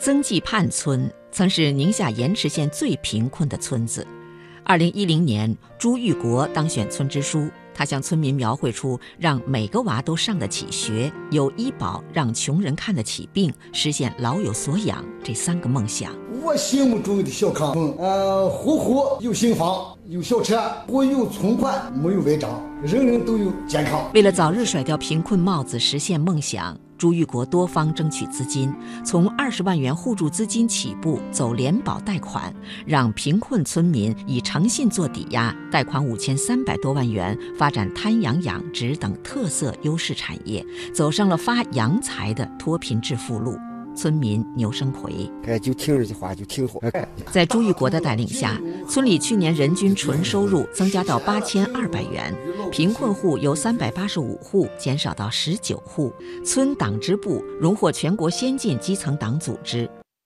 曾记畔村曾是宁夏盐池县最贫困的村子。二零一零年，朱玉国当选村支书，他向村民描绘出让每个娃都上得起学、有医保、让穷人看得起病、实现老有所养这三个梦想。我心目中的小康，呃，户户有新房，有小车，我有存款，没有违章，人人都有健康。为了早日甩掉贫困帽子，实现梦想。朱玉国多方争取资金，从二十万元互助资金起步，走联保贷款，让贫困村民以诚信做抵押，贷款五千三百多万元，发展滩羊养殖等特色优势产业，走上了发洋财的脱贫致富路。村民牛生奎，哎，就听话就听话。在朱玉国的带领下，村里去年人均纯收入增加到八千二百元，贫困户由三百八十五户减少到十九户，村党支部荣获全国先进基层党组织。